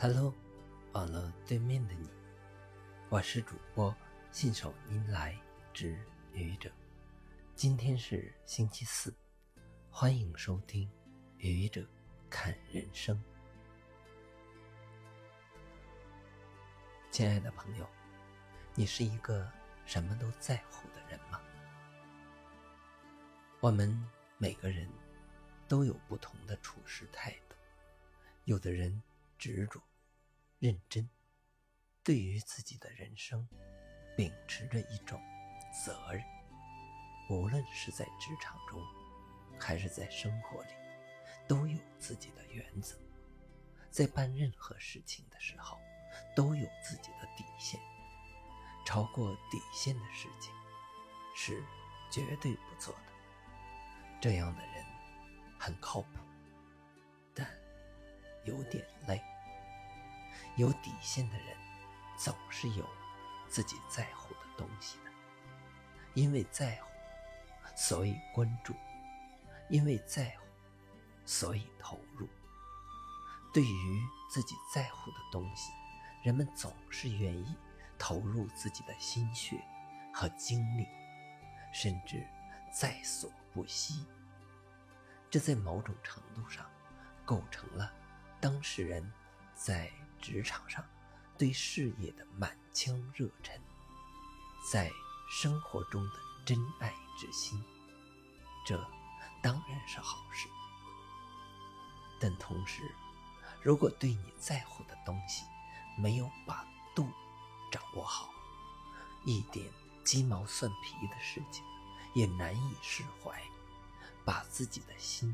Hello，网络对面的你，我是主播信手拈来之愚者。今天是星期四，欢迎收听愚者看人生。亲爱的朋友，你是一个什么都在乎的人吗？我们每个人都有不同的处事态度，有的人执着。认真，对于自己的人生，秉持着一种责任。无论是在职场中，还是在生活里，都有自己的原则。在办任何事情的时候，都有自己的底线。超过底线的事情，是绝对不做的。这样的人很靠谱，有点累。有底线的人，总是有自己在乎的东西的。因为在乎，所以关注；因为在乎，所以投入。对于自己在乎的东西，人们总是愿意投入自己的心血和精力，甚至在所不惜。这在某种程度上，构成了当事人在。职场上，对事业的满腔热忱，在生活中的真爱之心，这当然是好事。但同时，如果对你在乎的东西没有把度掌握好，一点鸡毛蒜皮的事情也难以释怀，把自己的心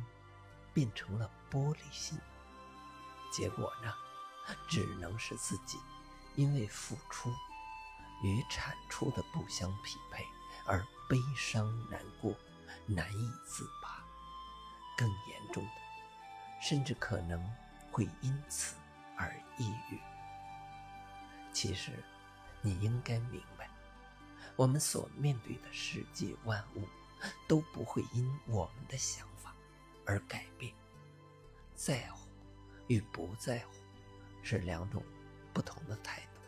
变成了玻璃心，结果呢？只能是自己，因为付出与产出的不相匹配而悲伤难过，难以自拔。更严重的，甚至可能会因此而抑郁。其实，你应该明白，我们所面对的世界万物都不会因我们的想法而改变。在乎与不在乎。是两种不同的态度，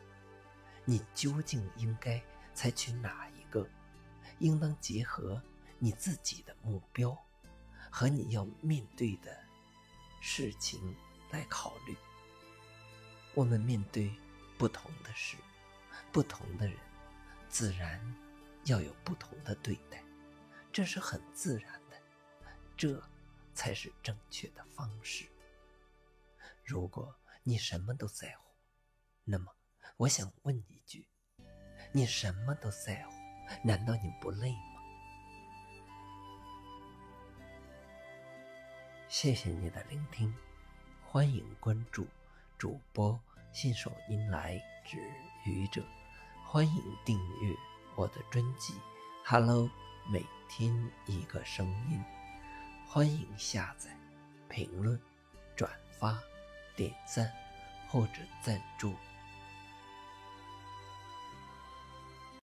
你究竟应该采取哪一个？应当结合你自己的目标和你要面对的事情来考虑。我们面对不同的事、不同的人，自然要有不同的对待，这是很自然的，这才是正确的方式。如果，你什么都在乎，那么我想问一句：你什么都在乎，难道你不累吗？谢谢你的聆听，欢迎关注主播信手拈来之愚者，欢迎订阅我的专辑《Hello》，每天一个声音，欢迎下载、评论、转发。点赞或者赞助。